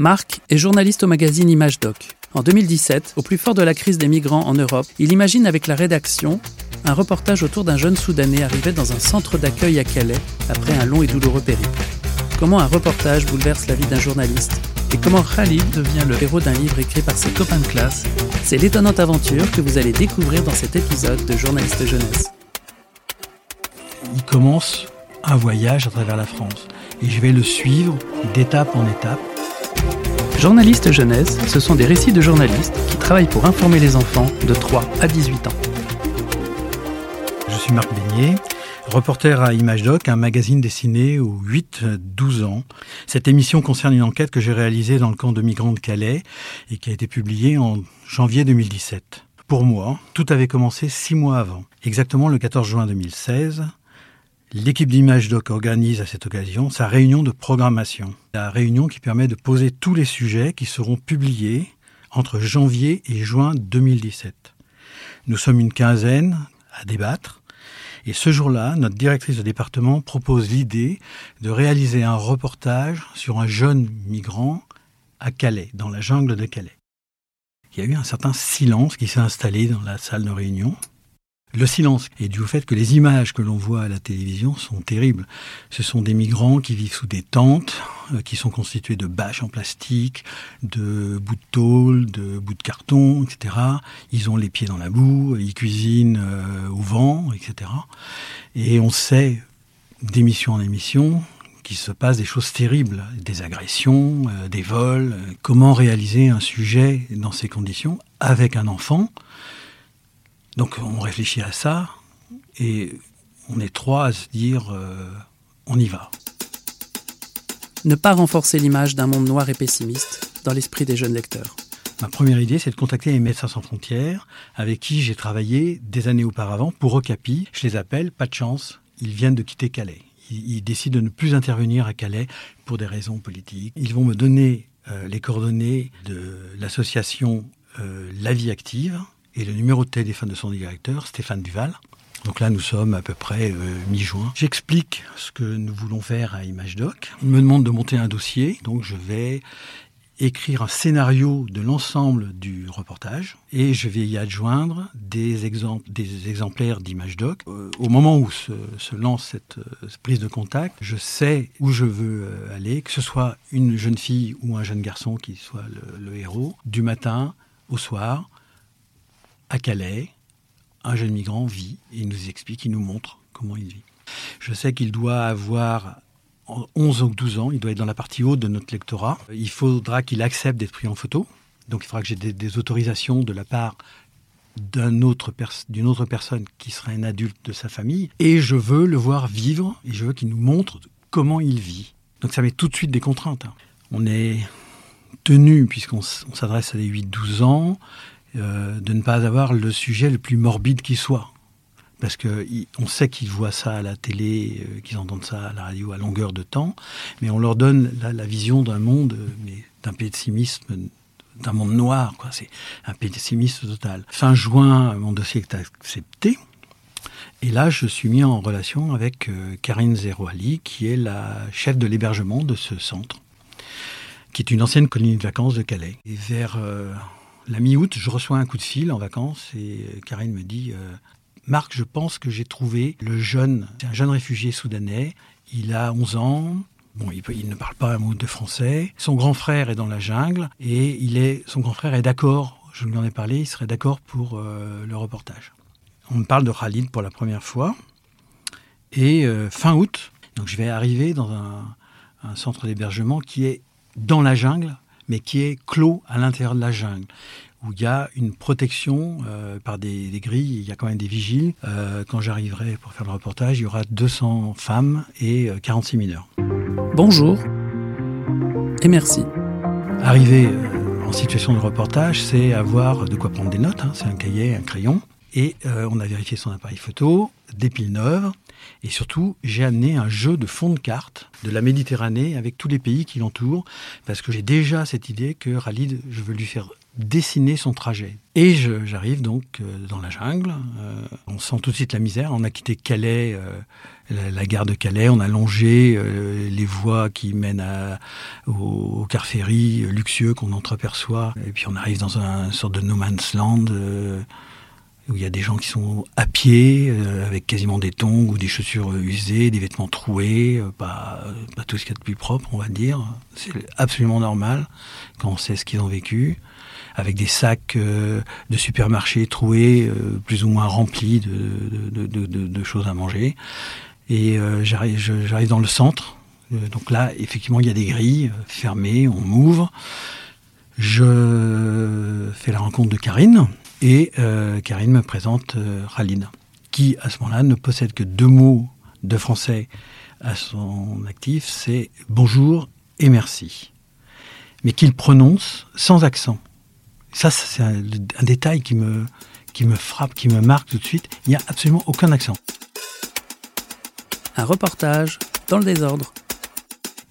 Marc est journaliste au magazine Image Doc. En 2017, au plus fort de la crise des migrants en Europe, il imagine avec la rédaction un reportage autour d'un jeune Soudanais arrivé dans un centre d'accueil à Calais après un long et douloureux périple. Comment un reportage bouleverse la vie d'un journaliste et comment Khalid devient le héros d'un livre écrit par ses copains de classe, c'est l'étonnante aventure que vous allez découvrir dans cet épisode de Journaliste Jeunesse. Il commence un voyage à travers la France et je vais le suivre d'étape en étape. Journaliste Jeunesse, ce sont des récits de journalistes qui travaillent pour informer les enfants de 3 à 18 ans. Je suis Marc Beignet, reporter à Image Doc, un magazine dessiné aux 8-12 ans. Cette émission concerne une enquête que j'ai réalisée dans le camp de migrants de Calais et qui a été publiée en janvier 2017. Pour moi, tout avait commencé six mois avant, exactement le 14 juin 2016. L'équipe d'Image Doc organise à cette occasion sa réunion de programmation. La réunion qui permet de poser tous les sujets qui seront publiés entre janvier et juin 2017. Nous sommes une quinzaine à débattre et ce jour-là, notre directrice de département propose l'idée de réaliser un reportage sur un jeune migrant à Calais, dans la jungle de Calais. Il y a eu un certain silence qui s'est installé dans la salle de réunion. Le silence est dû au fait que les images que l'on voit à la télévision sont terribles. Ce sont des migrants qui vivent sous des tentes, euh, qui sont constituées de bâches en plastique, de bouts de tôle, de bouts de carton, etc. Ils ont les pieds dans la boue, ils cuisinent euh, au vent, etc. Et on sait, d'émission en émission, qu'il se passe des choses terribles, des agressions, euh, des vols. Comment réaliser un sujet dans ces conditions avec un enfant donc on réfléchit à ça et on est trois à se dire euh, on y va. Ne pas renforcer l'image d'un monde noir et pessimiste dans l'esprit des jeunes lecteurs. Ma première idée, c'est de contacter les Médecins sans frontières, avec qui j'ai travaillé des années auparavant pour Okapi. Je les appelle, pas de chance, ils viennent de quitter Calais. Ils, décident de ne plus intervenir à Calais pour des raisons politiques. Ils vont me donner euh, les coordonnées de l'association euh, La Vie Active, et le numéro de téléphone de son directeur, Stéphane Duval. Donc là, nous sommes à peu près euh, mi-juin. J'explique ce que nous voulons faire à ImageDoc. Il me demande de monter un dossier, donc je vais écrire un scénario de l'ensemble du reportage et je vais y adjoindre des, exemples, des exemplaires d'ImageDoc. Euh, au moment où se, lance cette, euh, prise de contact, je sais où je veux aller, que ce soit une jeune fille ou un jeune garçon qui soit le héros, du matin au soir, à Calais, un jeune migrant vit et il nous explique, il nous montre comment il vit. Je sais qu'il doit avoir 11 ou 12 ans, il doit être dans la partie haute de notre lectorat. Il faudra qu'il accepte d'être pris en photo. Donc il faudra que j'ai des, autorisations de la part d'une autre, autre personne qui serait un adulte de sa famille. Et je veux le voir vivre et je veux qu'il nous montre comment il vit. Donc ça met tout de suite des contraintes. Hein. On est tenu, puisqu'on s'adresse à des 8-12 ans, euh, de ne pas avoir le sujet le plus morbide qui soit. Parce qu'on sait qu'ils voient ça à la télé, euh, qu'ils entendent ça à la radio à longueur de temps, mais on leur donne la, vision d'un monde, mais d'un pessimisme, d'un monde noir. Quoi. C'est un pessimisme total. Fin juin, mon dossier est accepté. Et là, je suis mis en relation avec euh, Karine Zerouali, qui est la chef de l'hébergement de ce centre, qui est une ancienne colonie de vacances de Calais. Et vers la mi-août, je reçois un coup de fil en vacances et Karine me dit euh, Marc, je pense que j'ai trouvé le jeune, c'est un jeune réfugié soudanais, il a 11 ans, Bon, il, ne parle pas un mot de français. Son grand frère est dans la jungle et il est, son grand frère est d'accord. Je lui en ai parlé. Il serait d'accord pour euh, le reportage. On me parle de Khalid pour la première fois. Et euh, fin août, donc je vais arriver dans un centre d'hébergement qui est dans la jungle, mais qui est clos à l'intérieur de la jungle où il y a une protection euh, par des, grilles, il y a quand même des vigiles. Euh, quand j'arriverai pour faire le reportage, il y aura 200 femmes et 46 euh, mineurs. Bonjour et merci. Arriver en situation de reportage, c'est avoir de quoi prendre des notes, hein. c'est un cahier, un crayon, et on a vérifié son appareil photo, des piles neuves, Et surtout, j'ai amené un jeu de fond de carte de la Méditerranée avec tous les pays qui l'entourent, parce que j'ai déjà cette idée que Khalid, je veux lui faire dessiner son trajet. Et j'arrive donc euh, dans la jungle. Euh, on sent tout de suite la misère. On a quitté Calais, euh, la, gare de Calais. On a longé les voies qui mènent au, au, car ferry luxueux qu'on entreaperçoit. Et puis on arrive dans un, une sorte de no man's land où il y a des gens qui sont à pied, avec quasiment des tongs ou des chaussures usées, des vêtements troués, pas, pas tout ce qu'il y a de plus propre, on va dire. C'est absolument normal quand on sait ce qu'ils ont vécu avec des sacs euh, de supermarché troués, euh, plus ou moins remplis de, choses à manger. Et euh, j'arrive dans le centre. donc là, effectivement, il y a des grilles fermées, on m'ouvre. Je fais la rencontre de Karine et Karine me présente Khalid, qui à ce moment-là ne possède que deux mots de français à son actif, c'est bonjour et merci, mais qu'il prononce sans accent. Ça, c'est un, détail qui me, qui me frappe, qui me marque tout de suite. Il n'y a absolument aucun accent. Un reportage dans le désordre.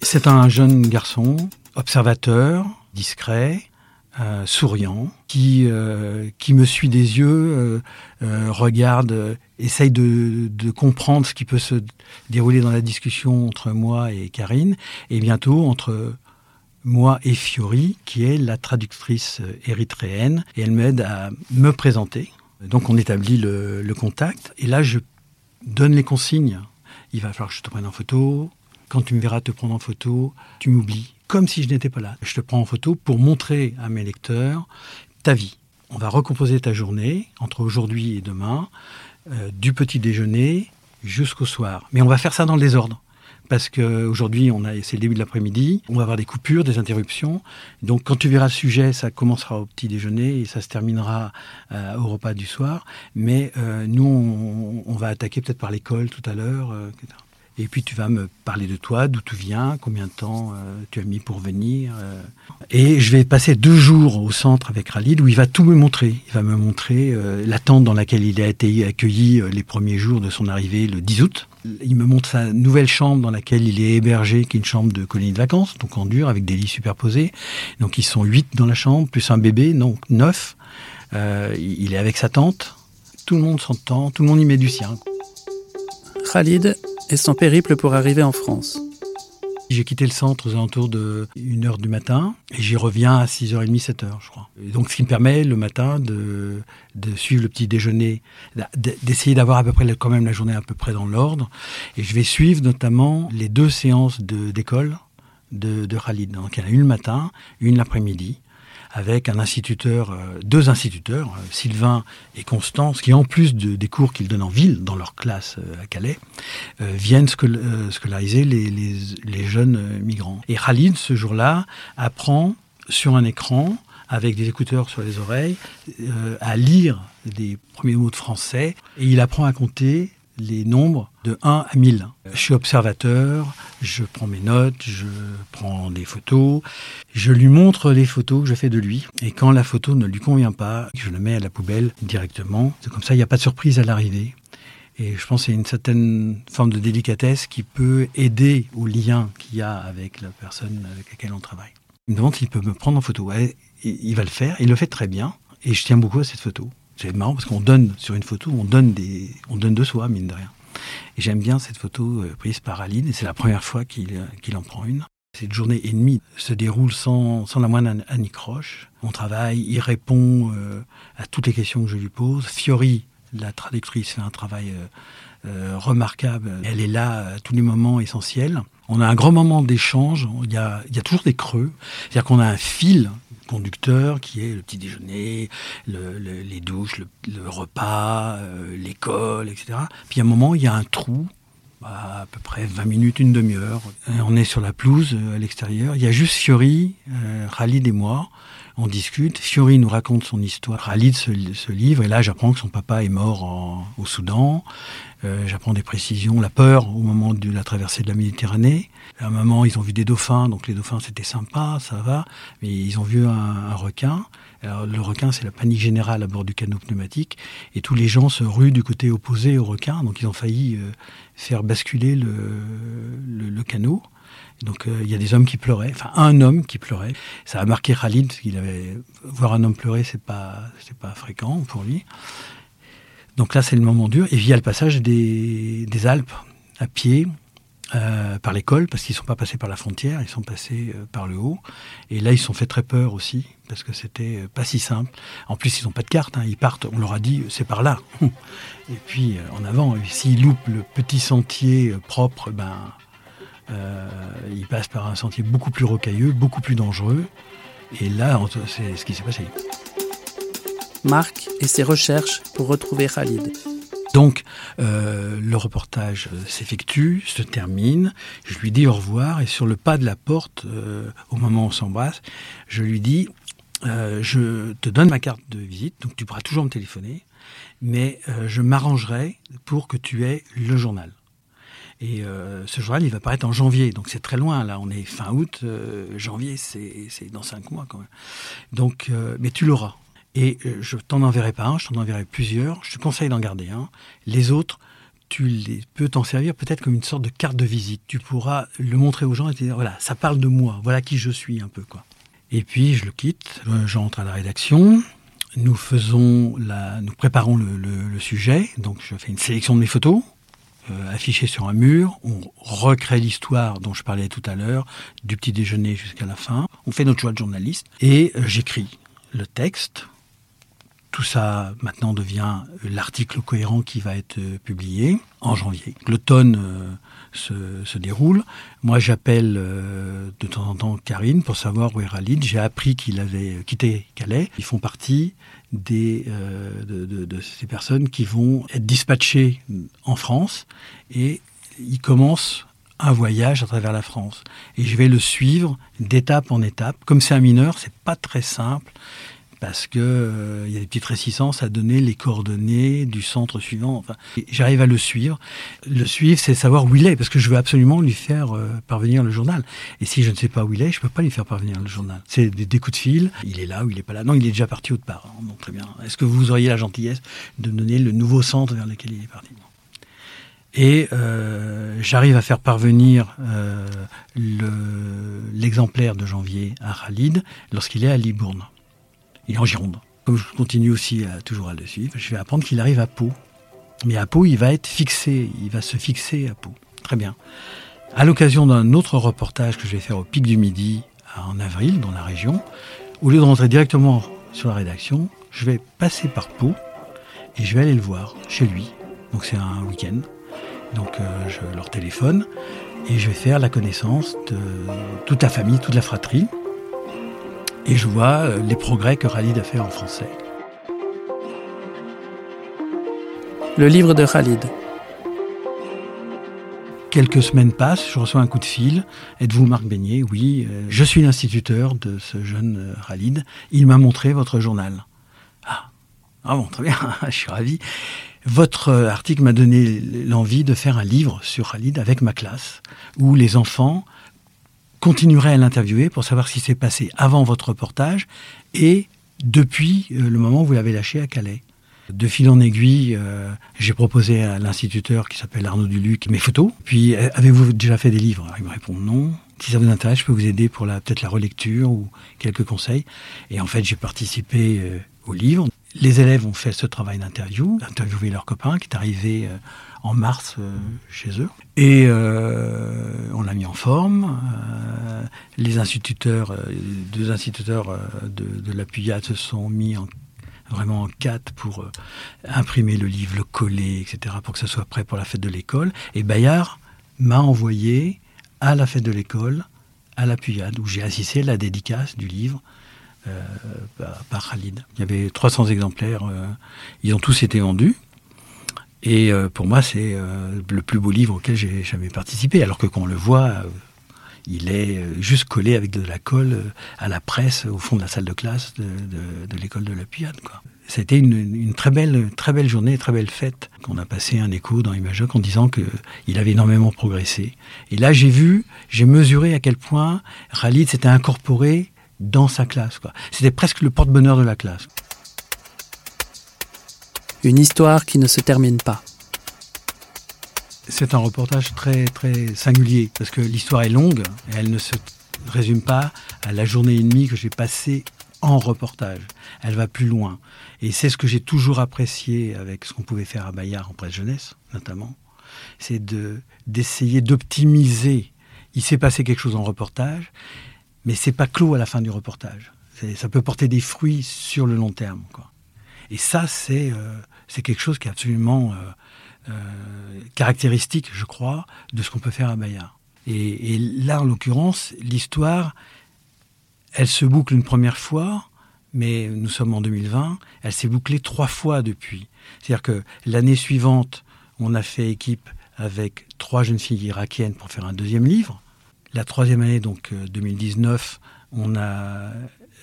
C'est un jeune garçon, observateur, discret, euh, souriant, qui, euh, qui me suit des yeux, euh, regarde, essaye de, de, comprendre ce qui peut se dérouler dans la discussion entre moi et Karine, et bientôt entre moi et Fiori, qui est la traductrice érythréenne, et elle m'aide à me présenter. Donc on établit le, contact, et là je donne les consignes. Il va falloir que je te prenne en photo. Quand tu me verras te prendre en photo, tu m'oublies, comme si je n'étais pas là. Je te prends en photo pour montrer à mes lecteurs ta vie. On va recomposer ta journée entre aujourd'hui et demain, euh, du petit déjeuner jusqu'au soir. Mais on va faire ça dans le désordre parce qu'aujourd'hui, c'est le début de l'après-midi, on va avoir des coupures, des interruptions. Donc, quand tu verras le sujet, ça commencera au petit déjeuner et ça se terminera euh, au repas du soir. Mais euh, nous, on, va attaquer peut-être par l'école tout à l'heure. Et puis tu vas me parler de toi, d'où tu viens, combien de temps euh, tu as mis pour venir. Euh. Et je vais passer deux jours au centre avec Khalid où il va tout me montrer. Il va me montrer euh, la tente dans laquelle il a été accueilli les premiers jours de son arrivée le 10 août. Il me montre sa nouvelle chambre dans laquelle il est hébergé, qui est une chambre de colonie de vacances, donc en dur, avec des lits superposés. Donc ils sont huit dans la chambre, plus un bébé, donc neuf. il est avec sa tante. Tout le monde s'entend, tout le monde y met du sien. Khalid et son périple pour arriver en France. J'ai quitté le centre aux alentours de 1h du matin et j'y reviens à 6h30, 7h, je crois. donc, ce qui me permet le matin de, de suivre le petit déjeuner, d'essayer d'avoir à peu près quand même la journée à peu près dans l'ordre. Et je vais suivre notamment les deux séances d'école de, de, Khalid. Donc, il y en a une le matin, une l'après-midi avec un instituteur, euh, deux instituteurs, euh, Sylvain et Constance, qui en plus de, des cours qu'ils donnent en ville, dans leur classe euh, à Calais, viennent scolariser les jeunes migrants. Et Khalid, ce jour-là, apprend sur un écran avec des écouteurs sur les oreilles, à lire des premiers mots de français, et il apprend à compter les nombres de 1 à 1000. Je suis observateur, je prends mes notes, je prends des photos, je lui montre les photos que je fais de lui. Et quand la photo ne lui convient pas, je le mets à la poubelle directement. C'est comme ça, il n'y a pas de surprise à l'arrivée. Et je pense que c'est une certaine forme de délicatesse qui peut aider au lien qu'il y a avec la personne avec laquelle on travaille. Il me demande s'il peut me prendre en photo. il va le faire, il le fait très bien. Et je tiens beaucoup à cette photo. C'est marrant parce qu'on donne sur une photo, on donne, des, on donne de soi, mine de rien. Et j'aime bien cette photo euh, prise par Aline, et c'est la première fois qu'il euh, qu'il en prend une. Cette journée et demie se déroule sans, sans la moindre anicroche. On travaille, il répond euh, à toutes les questions que je lui pose. Fiori, la traductrice, fait un travail remarquable. Elle est là à tous les moments essentiels. On a un grand moment d'échange. Il il y a toujours des creux. C'est-à-dire qu'on a un fil conducteur qui est le petit déjeuner, les douches, le, repas, euh, l'école, etc. Puis à un moment, il y a un trou, à, peu près 20 minutes, une demi-heure. On est sur la pelouse euh, à l'extérieur. Il y a juste Fiori, euh, Khalid et moi. On discute. Fiori nous raconte son histoire. Khalid se, livre et là j'apprends que son papa est mort au Soudan. Euh, j'apprends des précisions, la peur au moment de la traversée de la Méditerranée. À un moment, ils ont vu des dauphins, donc les dauphins c'était sympa, ça va, mais ils ont vu un, requin. Le requin, c'est la panique générale à bord du canot pneumatique, et tous les gens se ruent du côté opposé au requin, donc ils ont failli euh, faire basculer le, le, canot. Donc euh, il y a des hommes qui pleuraient, enfin un homme qui pleurait. Ça a marqué Khalid, parce qu'il avait voir un homme pleurer, c'est pas c'est pas fréquent pour lui. Donc là, c'est le moment dur. Et via le passage des, Alpes à pied, euh, par l'école, parce qu'ils ne sont pas passés par la frontière, ils sont passés euh, par le haut. Et là, ils se sont fait très peur aussi, parce que c'était pas si simple. En plus, ils n'ont pas de carte, hein. ils partent, on leur a dit, c'est par là. Et puis, en avant, s'ils loupent le petit sentier propre, ben, ils passent par un sentier beaucoup plus rocailleux, beaucoup plus dangereux. Et là, c'est ce qui s'est passé. Marc et ses recherches pour retrouver Khalid. Donc, euh, le reportage euh, s'effectue, se termine. Je lui dis au revoir et sur le pas de la porte, euh, au moment où on s'embrasse, je lui dis Je te donne ma carte de visite, donc tu pourras toujours me téléphoner, mais je m'arrangerai pour que tu aies le journal. Et ce journal, il va paraître en janvier, donc c'est très loin. Là, on est fin août, janvier, c'est dans cinq mois quand même. Donc, mais tu l'auras. Et euh, je t'en enverrai pas un, je t'en enverrai plusieurs. Je te conseille d'en garder un. Les autres, tu les, peux t'en servir peut-être comme une sorte de carte de visite. Tu pourras le montrer aux gens et te dire voilà, ça parle de moi, voilà qui je suis un peu quoi. Et puis je le quitte, euh, j'entre à la rédaction. Nous faisons nous préparons le, sujet. Donc je fais une sélection de mes photos euh, affichées sur un mur. On recrée l'histoire dont je parlais tout à l'heure, du petit déjeuner jusqu'à la fin. On fait notre choix de journaliste et j'écris le texte tout ça maintenant devient l'article cohérent qui va être euh, publié en janvier. L'automne euh, se, déroule. Moi, j'appelle euh, de temps en temps Karine pour savoir où est Khalid. J'ai appris qu'il avait quitté Calais. Ils font partie des, de, ces personnes qui vont être dispatchées en France et ils commencent un voyage à travers la France. Et je vais le suivre d'étape en étape. Comme c'est un mineur, c'est pas très simple parce que euh, y a des petites réticences à donner les coordonnées du centre suivant. J'arrive à le suivre. Le suivre, c'est savoir où il est, parce que je veux absolument lui faire euh, parvenir le journal. Et si je ne sais pas où il est, je peux pas lui faire parvenir le journal. C'est des, coups de fil. Il est là ou il est pas là. Non, il est déjà parti autre part. Bon, très bien. Est-ce que vous auriez la gentillesse de me donner le nouveau centre vers lequel il est parti? Et euh, j'arrive à faire parvenir l'exemplaire de janvier à Khalid lorsqu'il est à Libourne. Il en Gironde. Comme je continue aussi toujours à le suivre, je vais apprendre qu'il arrive à Pau. Mais à Pau, il va être fixé, il va se fixer à Pau. Très bien. À l'occasion d'un autre reportage que je vais faire au Pic du Midi en avril, dans la région, au lieu de rentrer directement sur la rédaction, je vais passer par Pau et je vais aller le voir chez lui. Donc c'est un week-end. Donc euh, je leur téléphone et je vais faire la connaissance de toute la famille, toute la fratrie et je vois euh, les progrès que Khalid a fait en français. Le livre de Khalid. Quelques semaines passent, je reçois un coup de fil. Êtes-vous Marc Beignet? Oui, euh, je suis l'instituteur de ce jeune euh, Khalid. Il m'a montré votre journal. Ah, ah bon, très bien, je suis ravi. Votre article m'a donné l'envie de faire un livre sur Khalid avec ma classe, où les enfants continuerai à l'interviewer pour savoir ce qui s'est passé avant votre reportage et depuis euh, le moment où vous l'avez lâché à Calais. De fil en aiguille, euh, j'ai proposé à l'instituteur qui s'appelle Arnaud Duluc mes photos. Puis, euh, avez-vous déjà fait des livres? Il me répond non. Si ça vous intéresse, je peux vous aider pour peut-être la relecture ou quelques conseils. Et en fait, j'ai participé au livre. Les élèves ont fait ce travail d'interview, interviewer leurs copains qui est arrivé en mars euh, chez eux. Et euh, on l'a mis en forme. Euh, les instituteurs, deux instituteurs de, de la Puyade se sont mis en, vraiment en quatre pour imprimer le livre, le coller, etc., pour que ça soit prêt pour la fête de l'école. Et Bayard m'a envoyé à la fête de l'école, à la Puyade, où j'ai assisté à la dédicace du livre. par Khalid. Il y avait 300 exemplaires, ils ont tous été vendus. Et euh, pour moi, c'est euh, le plus beau livre auquel j'ai jamais participé. Alors que quand on le voit, euh, il est juste collé avec de la colle à la presse au fond de la salle de classe de, l'école de la Puyade. Quoi. C'était une, une, très belle, très belle journée, très belle fête qu'on a passé un écho dans Imajoc en disant qu'il avait énormément progressé. Et là, j'ai vu, j'ai mesuré à quel point Khalid s'était incorporé dans sa classe. C'était presque le porte-bonheur de la classe. Une histoire qui ne se termine pas. C'est un reportage très très singulier parce que l'histoire est longue et elle ne se résume pas à la journée et demie que j'ai passée en reportage. Elle va plus loin. Et c'est ce que j'ai toujours apprécié avec ce qu'on pouvait faire à Bayard en presse jeunesse, notamment. C'est de, d'essayer d'optimiser. Il s'est passé quelque chose en reportage, mais c'est pas clos à la fin du reportage. ça peut porter des fruits sur le long terme. Et ça, c'est, euh, c'est quelque chose qui est absolument euh, euh, caractéristique, je crois, de ce qu'on peut faire à Bayard. Et, là, en l'occurrence, l'histoire, elle se boucle une première fois, mais nous sommes en 2020, elle s'est bouclée trois fois depuis. C'est-à-dire que l'année suivante, on a fait équipe avec trois jeunes filles irakiennes pour faire un deuxième livre. La troisième année, donc 2019, euh, on a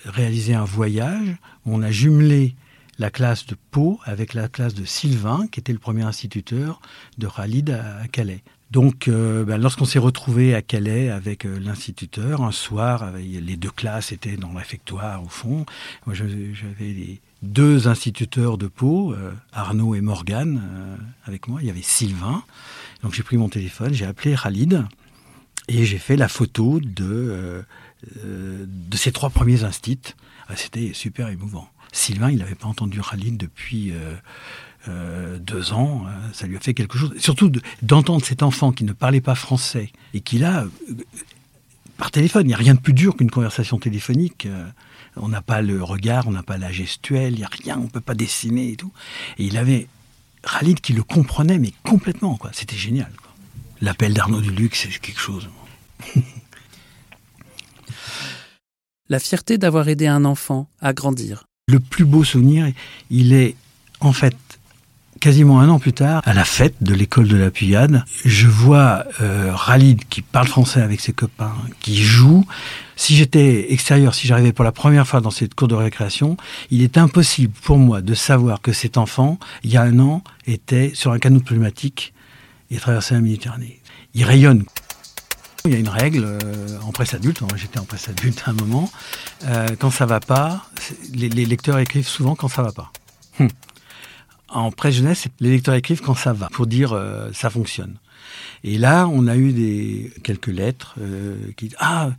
réalisé un voyage, on a jumelé la classe de Pau avec la classe de Sylvain, qui était le premier instituteur de Khalid à, Calais. Donc, euh, ben, lorsqu'on s'est retrouvé à Calais avec euh, l'instituteur, un soir, les deux classes étaient dans le au fond. Moi, j'avais les deux instituteurs de Pau, euh, Arnaud et Morgane, avec moi. Il y avait Sylvain. Donc, j'ai pris mon téléphone, j'ai appelé Khalid et j'ai fait la photo de, de ces trois premiers instits. Ah, c'était super émouvant. Sylvain, il n'avait pas entendu Khalid depuis euh, euh, deux ans. Hein. Ça lui a fait quelque chose. Surtout d'entendre cet enfant qui ne parlait pas français et qui là, euh, par téléphone, il n'y a rien de plus dur qu'une conversation téléphonique. on n'a pas le regard, on n'a pas la gestuelle, il n'y a rien, on ne peut pas dessiner et tout. Et il avait Khalid qui le comprenait, mais complètement. C'était génial. L'appel d'Arnaud Duluc, c'est quelque chose. la fierté d'avoir aidé un enfant à grandir, le plus beau souvenir, il est en fait quasiment un an plus tard, à la fête de l'école de la Puyade, je vois euh, Khalid qui parle français avec ses copains, qui joue. Si j'étais extérieur, si j'arrivais pour la première fois dans cette cour de récréation, il est impossible pour moi de savoir que cet enfant, il y a un an, était sur un canot pneumatique et traversait la Méditerranée. Il rayonne. Il y a une règle euh, en presse adulte, j'étais en presse adulte à un moment, euh, quand ça va pas, les, lecteurs écrivent souvent quand ça va pas. Hum. En presse jeunesse, les lecteurs écrivent quand ça va, pour dire euh, ça fonctionne. Et là, on a eu des, quelques lettres qui disent Ah,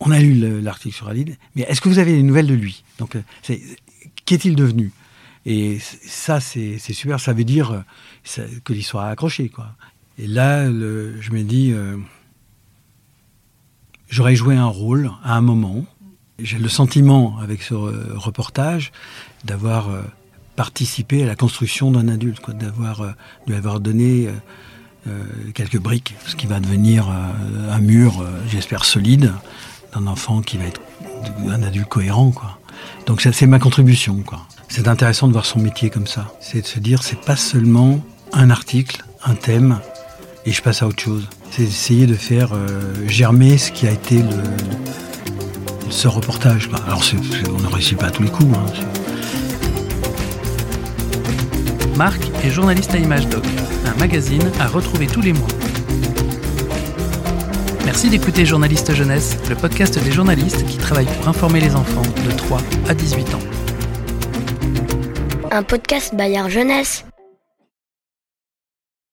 on a lu l'article sur Alid, mais est-ce que vous avez des nouvelles de lui? Donc, qu'est-il devenu? Et ça, c'est super, ça veut dire que l'histoire a accroché. Quoi. Et là, je me dis j'aurais joué un rôle à un moment. J'ai le sentiment, avec ce reportage, d'avoir euh, participé à la construction d'un adulte, d'avoir euh, avoir donné euh, quelques briques, ce qui va devenir un mur, j'espère, solide, d'un enfant qui va être un adulte cohérent. Quoi. Donc c'est ma contribution. Quoi. C'est intéressant de voir son métier comme ça. C'est de se dire, c'est pas seulement un article, un thème, et je passe à autre chose. C'est d'essayer de faire euh, germer ce qui a été le, ce reportage. Alors on ne réussit pas à tous les coups. Hein. Marc est journaliste à Image Doc, un magazine à retrouver tous les mois. Merci d'écouter Journaliste Jeunesse, le podcast des journalistes qui travaillent pour informer les enfants de 3 à 18 ans. Un podcast Bayard Jeunesse